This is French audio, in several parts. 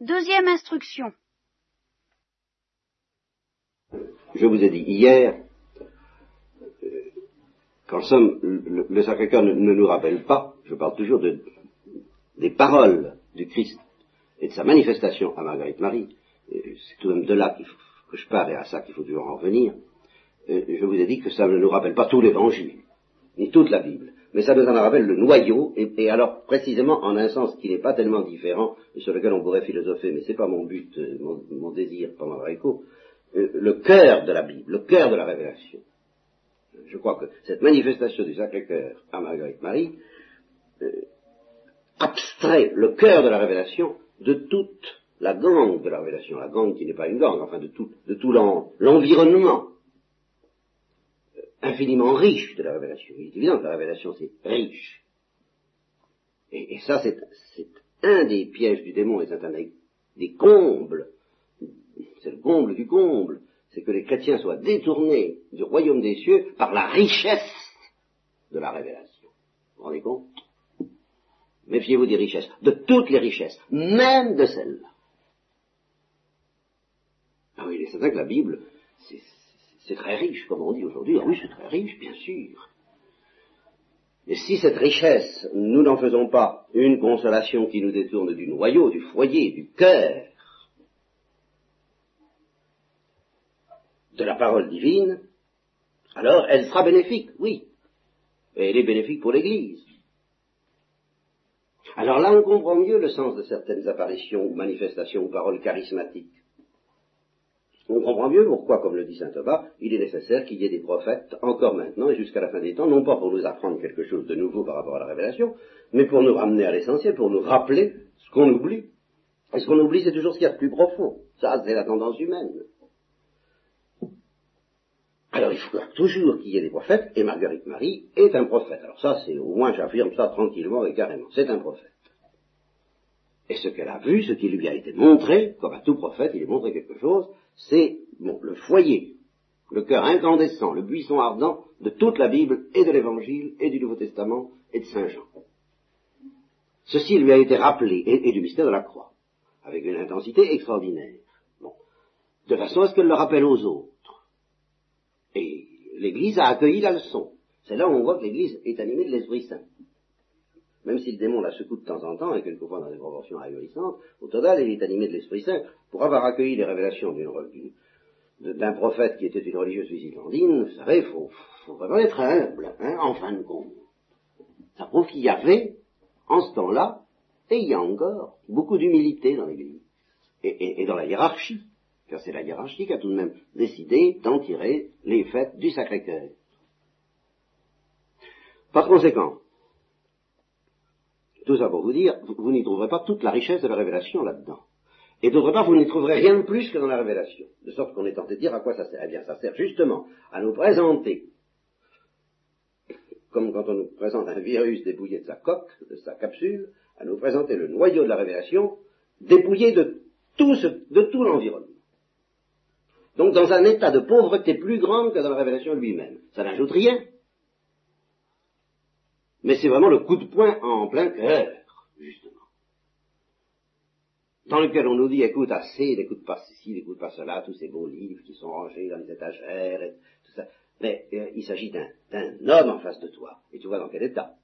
Deuxième instruction. Je vous ai dit hier, euh, qu'en somme, le, Sacré-Cœur ne, nous rappelle pas, je parle toujours de, des paroles du Christ et de sa manifestation à Marguerite Marie, c'est tout de même de là que je parle et à ça qu'il faut toujours en revenir, euh, je vous ai dit que ça ne nous rappelle pas tout l'Évangile, ni toute la Bible, mais ça nous en rappelle le noyau, et, alors précisément en un sens qui n'est pas tellement différent, et sur lequel on pourrait philosopher, mais c'est pas mon but, euh, mon, désir pendant l'écho, euh, le cœur de la Bible, le cœur de la révélation. Je crois que cette manifestation du Sacré-Cœur à Marguerite Marie euh, abstrait le cœur de la révélation de toute la gangue de la révélation, la gangue qui n'est pas une gangue, enfin de tout, de tout l'environnement infiniment riche de la révélation. Il est évident que la révélation c'est riche. Et, ça c'est un des pièges du démon et c'est un des combles, c'est le comble du comble, c'est que les chrétiens soient détournés du royaume des cieux par la richesse de la révélation. Vous vous rendez compte? Méfiez-vous des richesses, de toutes les richesses, même de celles-là. Ah oui, il est certain que la Bible, c'est très riche, comme on dit aujourd'hui. Ah oui, c'est très riche, bien sûr. Et si cette richesse, nous n'en faisons pas une consolation qui nous détourne du noyau, du foyer, du cœur, de la parole divine, alors elle sera bénéfique, oui. Et elle est bénéfique pour l'Église. Alors là, on comprend mieux le sens de certaines apparitions ou manifestations ou paroles charismatiques. On comprend mieux pourquoi, comme le dit saint Thomas, il est nécessaire qu'il y ait des prophètes encore maintenant et jusqu'à la fin des temps, non pas pour nous apprendre quelque chose de nouveau par rapport à la révélation, mais pour nous ramener à l'essentiel, pour nous rappeler ce qu'on oublie. Et ce qu'on oublie, c'est toujours ce qu'il y a de plus profond. Ça, c'est la tendance humaine. Alors il faut toujours qu'il y ait des prophètes, et Marguerite Marie est un prophète. Alors ça, c'est au moins j'affirme ça tranquillement et carrément. C'est un prophète. Et ce qu'elle a vu, ce qui lui a été montré, comme à tout prophète, il est montré quelque chose, c'est bon, le foyer, le cœur incandescent, le buisson ardent de toute la Bible et de l'Évangile et du Nouveau Testament et de Saint Jean. Ceci lui a été rappelé, et, du mystère de la croix, avec une intensité extraordinaire. De façon à ce qu'elle le rappelle aux autres. Et l'Église a accueilli la leçon. C'est là où on voit que l'Église est animée de l'Esprit Saint. Même si le démon la secoue de temps en temps, et quelquefois dans des proportions ahurissantes, au total, il est animé de l'Esprit Saint pour avoir accueilli les révélations d'un prophète qui était une religieuse visitandine, vous savez, il faut, vraiment être humble, hein, en fin de compte. Ça prouve qu'il y avait, en ce temps-là, et il y a encore, beaucoup d'humilité dans l'Église, et, et dans la hiérarchie car c'est la hiérarchie qui a tout de même décidé d'en tirer les fêtes du Sacré-Cœur. Par conséquent, tout ça pour vous dire, vous, n'y trouverez pas toute la richesse de la révélation là-dedans. Et d'autre part, vous n'y trouverez rien de plus que dans la révélation. De sorte qu'on est tenté de dire à quoi ça sert. Eh bien, ça sert justement à nous présenter, comme quand on nous présente un virus dépouillé de sa coque, de sa capsule, à nous présenter le noyau de la révélation dépouillé de tout, ce, de tout l'environnement. Donc dans un état de pauvreté plus grande que dans la révélation lui-même. Ça n'ajoute rien. Mais c'est vraiment le coup de poing en plein cœur, justement. Dans lequel on nous dit, écoute assez, n'écoute pas ceci, n'écoute pas cela, tous ces beaux livres qui sont rangés dans les étagères, et tout ça. Mais euh, il s'agit d'un homme en face de toi, et tu vois dans quel état.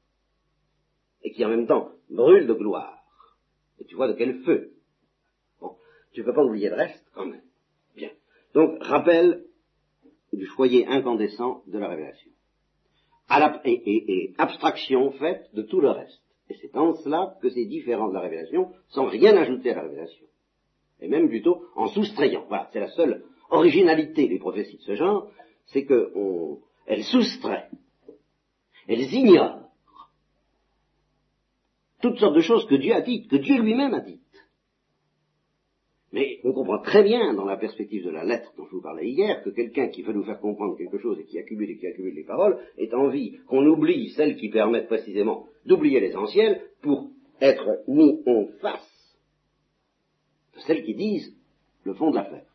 Et qui en même temps brûle de gloire. Et tu vois de quel feu. Bon, tu ne peux pas oublier le reste, quand même. Donc, rappel du foyer incandescent de la révélation. Et, abstraction faite de tout le reste. Et c'est en cela que c'est différent de la révélation, sans rien ajouter à la révélation. Et même plutôt en soustrayant. Voilà, c'est la seule originalité des prophéties de ce genre, c'est qu'elles soustraient, elles ignorent toutes sortes de choses que Dieu a dites, que Dieu lui-même a dites. Mais on comprend très bien dans la perspective de la lettre dont je vous parlais hier que quelqu'un qui veut nous faire comprendre quelque chose et qui accumule et qui accumule les paroles est envie qu'on oublie celles qui permettent précisément d'oublier l'essentiel pour être mis en face de celles qui disent le fond de l'affaire.